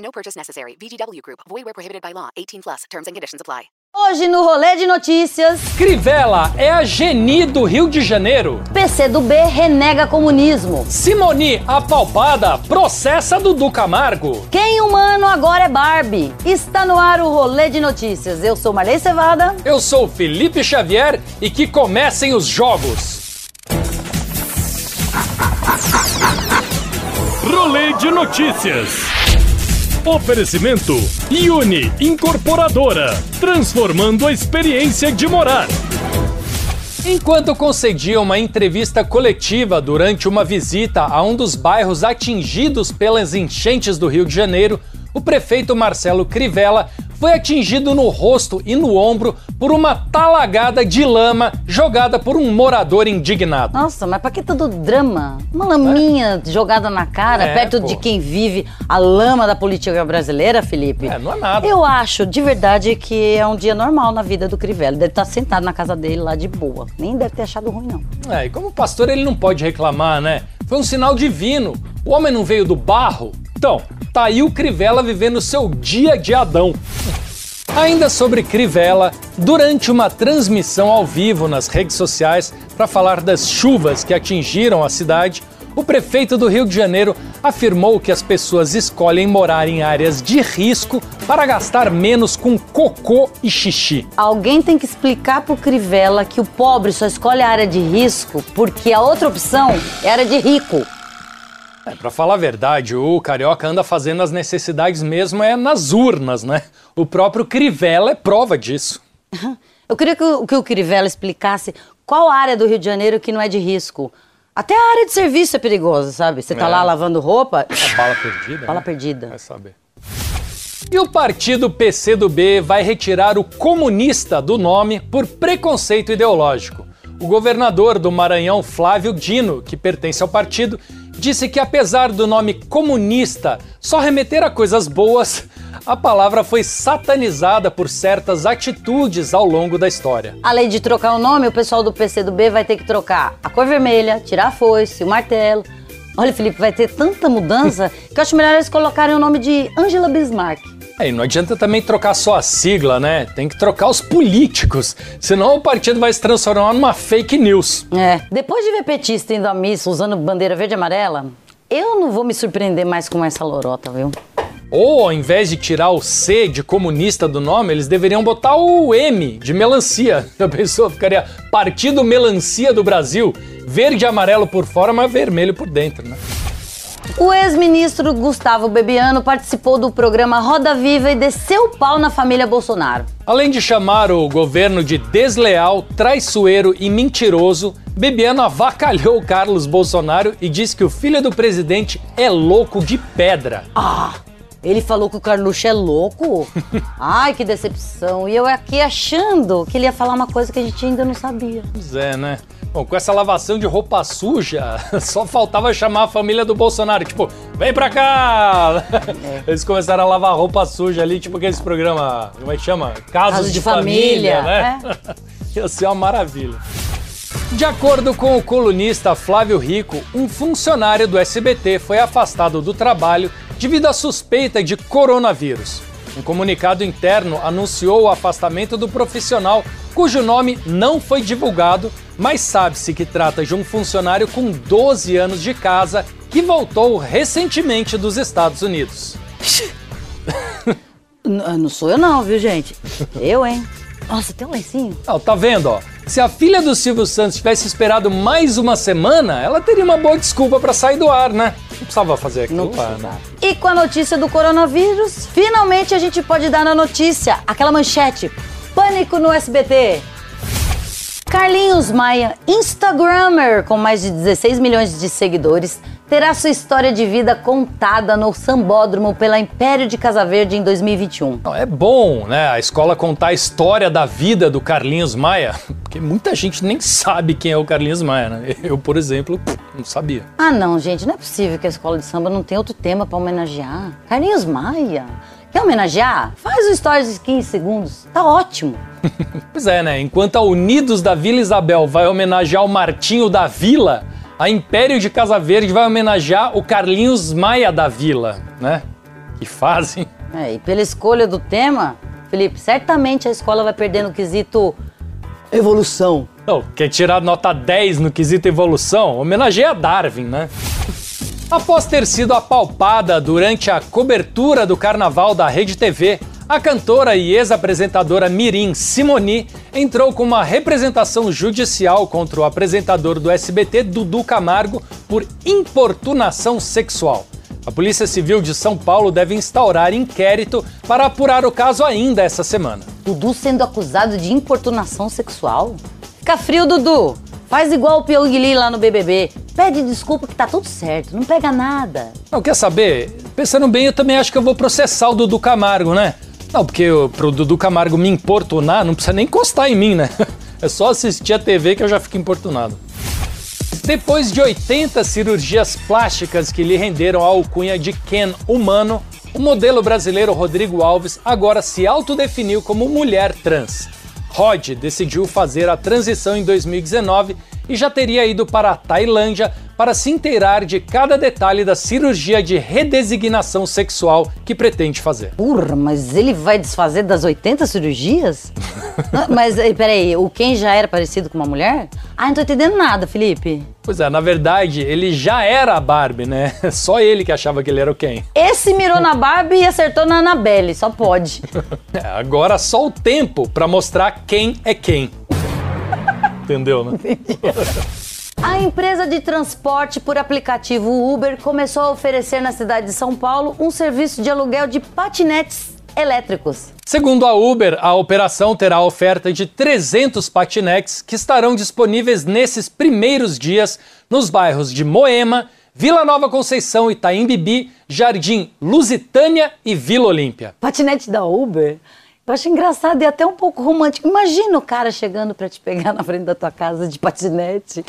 No purchase necessary. VGW Group. Void where prohibited by law. 18 plus. Terms and conditions apply. Hoje no Rolê de Notícias, Crivella é a Geni do Rio de Janeiro. PCdoB renega comunismo. Simoni, a palpada, processa Dudu Camargo. Quem humano agora é Barbie? Está no ar o Rolê de Notícias. Eu sou Marley Cevada. Eu sou Felipe Xavier e que comecem os jogos. Rolê de notícias. Oferecimento Uni Incorporadora, transformando a experiência de morar. Enquanto concedia uma entrevista coletiva durante uma visita a um dos bairros atingidos pelas enchentes do Rio de Janeiro, o prefeito Marcelo Crivella foi atingido no rosto e no ombro por uma talagada de lama jogada por um morador indignado. Nossa, mas pra que todo drama? Uma laminha jogada na cara, É, perto pô. de quem vive a lama da política brasileira, Felipe? É, não é nada. Eu acho, de verdade, que é um dia normal na vida do Crivella. Deve estar sentado na casa dele lá de boa. Nem deve ter achado ruim, não. É, e como pastor ele não pode reclamar, né? Foi um sinal divino. O homem não veio do barro? Então, tá aí o Crivella vivendo seu dia de Adão. Ainda sobre Crivella, durante uma transmissão ao vivo nas redes sociais para falar das chuvas que atingiram a cidade, o prefeito do Rio de Janeiro afirmou que as pessoas escolhem morar em áreas de risco para gastar menos com cocô e xixi. Alguém tem que explicar pro Crivella que o pobre só escolhe a área de risco porque a outra opção é a área de rico. É, pra falar a verdade, o carioca anda fazendo as necessidades mesmo é nas urnas, né? O próprio Crivella é prova disso. Eu queria que o, que o Crivella explicasse qual área do Rio de Janeiro que não é de risco. Até a área de serviço é perigosa, sabe? Você tá É. lá lavando roupa, A bala perdida. bala né? perdida. Vai saber. E o partido PCdoB vai retirar o comunista do nome por preconceito ideológico. O governador do Maranhão, Flávio Dino, que pertence ao partido, disse que apesar do nome comunista só remeter a coisas boas, a palavra foi satanizada por certas atitudes ao longo da história. Além de trocar o nome, o pessoal do PCdoB vai ter que trocar a cor vermelha, tirar a foice, o martelo. Olha, Felipe, vai ter tanta mudança que eu acho melhor eles colocarem o nome de Angela Bismarck. É, e não adianta também trocar só a sigla, né? Tem que trocar os políticos, senão o partido vai se transformar numa fake news. É, depois de ver petista indo à missa usando bandeira verde e amarela, eu não vou me surpreender mais com essa lorota, viu? Ou ao invés de tirar o C de comunista do nome, eles deveriam botar o M de melancia. A pessoa ficaria Partido Melancia do Brasil, verde e amarelo por fora, mas vermelho por dentro, né? O ex-ministro Gustavo Bebiano participou do programa Roda Viva e desceu o pau na família Bolsonaro. Além de chamar o governo de desleal, traiçoeiro e mentiroso, Bebiano avacalhou Carlos Bolsonaro e disse que o filho do presidente é louco de pedra. Ah, ele falou que o Carluxo é louco? Ai, que decepção. E eu aqui achando que ele ia falar uma coisa que a gente ainda não sabia. Pois é, né? Bom, com essa lavação de roupa suja, só faltava chamar a família do Bolsonaro. Tipo, vem pra cá! Eles começaram a lavar roupa suja ali, tipo aqueles programas, como é que chama? Casos Caso de, de família, família, né? Ia ser uma maravilha. De acordo com o colunista Flávio Rico, um funcionário do SBT foi afastado do trabalho devido à suspeita de coronavírus. Um comunicado interno anunciou o afastamento do profissional, cujo nome não foi divulgado, mas sabe-se que trata de um funcionário com 12 anos de casa que voltou recentemente dos Estados Unidos. N- não sou eu não, viu, gente? Eu, hein? Nossa, tem um lencinho? Não, tá vendo, ó? Se a filha do Silvio Santos tivesse esperado mais uma semana, ela teria uma boa desculpa pra sair do ar, né? Não precisava fazer aquilo Não precisava. né? E com a notícia do coronavírus, finalmente a gente pode dar na notícia aquela manchete: Pânico no SBT. Carlinhos Maia, Instagrammer com mais de 16 milhões de seguidores, terá sua história de vida contada no Sambódromo pela Império de Casa Verde em 2021. Não, é bom, né, a escola contar a história da vida do Carlinhos Maia, porque muita gente nem sabe quem é o Carlinhos Maia, né? Eu, por exemplo, não sabia. Ah, não, gente, não é possível que a escola de samba não tenha outro tema pra homenagear. Carlinhos Maia. Quer homenagear? Faz o stories de 15 segundos. Tá ótimo. Pois é, né? Enquanto a Unidos da Vila Isabel vai homenagear o Martinho da Vila, a Império de Casa Verde vai homenagear o Carlinhos Maia da Vila, né? Que fazem. É, e pela escolha do tema, Felipe, certamente a escola vai perder no quesito evolução. Não, quer tirar nota 10 no quesito evolução? Homenageia Darwin, né? Após ter sido apalpada durante a cobertura do carnaval da Rede TV, a cantora e ex-apresentadora Mirim Simoni entrou com uma representação judicial contra o apresentador do SBT, Dudu Camargo, por importunação sexual. A Polícia Civil de São Paulo deve instaurar inquérito para apurar o caso ainda essa semana. Dudu sendo acusado de importunação sexual? Fica frio, Dudu. Faz igual o Pyong Lee lá no BBB. Pede desculpa que tá tudo certo, não pega nada. Não, quer saber? Pensando bem, eu também acho que eu vou processar o Dudu Camargo, né? Não, porque pro Dudu Camargo me importunar, não precisa nem encostar em mim, né? É só assistir a TV que eu já fico importunado. Depois de 80 cirurgias plásticas que lhe renderam a alcunha de Ken humano, o modelo brasileiro Rodrigo Alves agora se autodefiniu como mulher trans. Rod decidiu fazer a transição em 2019 e já teria ido para a Tailândia para se inteirar de cada detalhe da cirurgia de redesignação sexual que pretende fazer. Porra, mas ele vai desfazer das 80 cirurgias? Não, mas eh, peraí, o Ken já era parecido com uma mulher? Ah, não tô entendendo nada, Felipe. Pois é, na verdade, ele já era a Barbie, né? Só ele que achava que ele era o Ken. Esse mirou na Barbie e acertou na Annabelle, só pode. É, agora só o tempo pra mostrar quem é quem. Entendeu, né? A empresa de transporte por aplicativo Uber começou a oferecer na cidade de São Paulo um serviço de aluguel de patinetes elétricos. Segundo a Uber, a operação terá a oferta de 300 patinetes que estarão disponíveis nesses primeiros dias nos bairros de Moema, Vila Nova Conceição, Itaim Bibi, Jardim Lusitânia e Vila Olímpia. Patinete da Uber? Eu acho engraçado e até um pouco romântico. Imagina o cara chegando pra te pegar na frente da tua casa de patinete.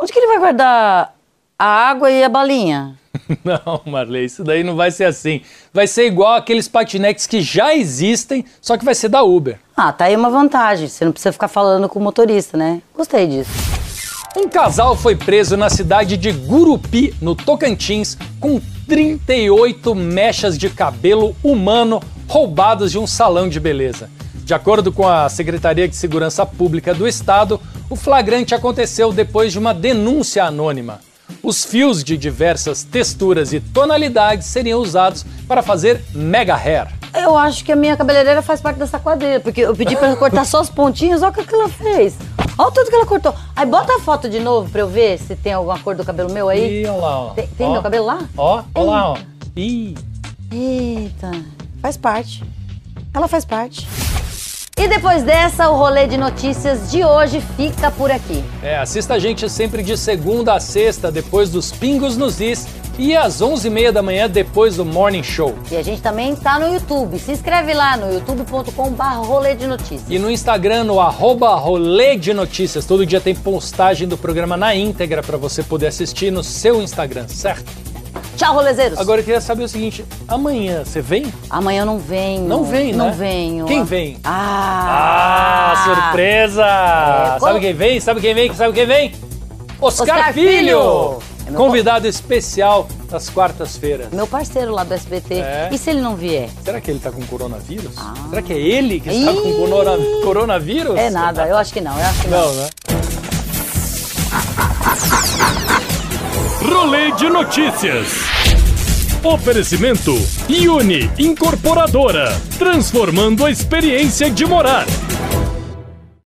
Onde que ele vai guardar a água e a balinha? Não, Marley, isso daí não vai ser assim. Vai ser igual aqueles patinetes que já existem, só que vai ser da Uber. Ah, tá aí uma vantagem. Você não precisa ficar falando com o motorista, né? Gostei disso. Um casal foi preso na cidade de Gurupi, no Tocantins, com 38 mechas de cabelo humano roubados de um salão de beleza. De acordo com a Secretaria de Segurança Pública do Estado, o flagrante aconteceu depois de uma denúncia anônima. Os fios de diversas texturas e tonalidades seriam usados para fazer mega hair. Eu acho que a minha cabeleireira faz parte dessa quadrilha, porque eu pedi pra ela cortar só os pontinhos, olha o que ela fez. Olha o tanto que ela cortou. Aí bota a foto de novo pra eu ver se tem alguma cor do cabelo meu aí. Ih, olha lá, ó. Tem, tem Ó. meu cabelo lá? Ó, olha lá, ó. Ih. Eita, faz parte. Ela faz parte. E depois dessa, o rolê de notícias de hoje fica por aqui. É, assista a gente sempre de segunda a sexta, depois dos Pingos nos Is, e às 11h30 da manhã, depois do Morning Show. E a gente também tá no YouTube. Se inscreve lá no youtube.com.br rolê de notícias. E no Instagram, no arroba rolê de notícias. Todo dia tem postagem do programa na íntegra para você poder assistir no seu Instagram, certo? Tchau, rolezeiros. Agora eu queria saber o seguinte: amanhã você vem? Amanhã eu não venho. Não vem, né? Não venho. Quem vem? Ah! Ah, surpresa! É, Sabe quem vem? Sabe quem vem? Sabe quem vem? Oscar, Oscar Filho! Filho! Meu Convidado especial das quartas-feiras. Meu parceiro lá do SBT. É? E se ele não vier? Será que ele tá com coronavírus? Será que é ele que está com corona- coronavírus? É nada, eu acho que não, eu acho que não. Não, né? Rolê de notícias. Oferecimento Uni Incorporadora, transformando a experiência de morar.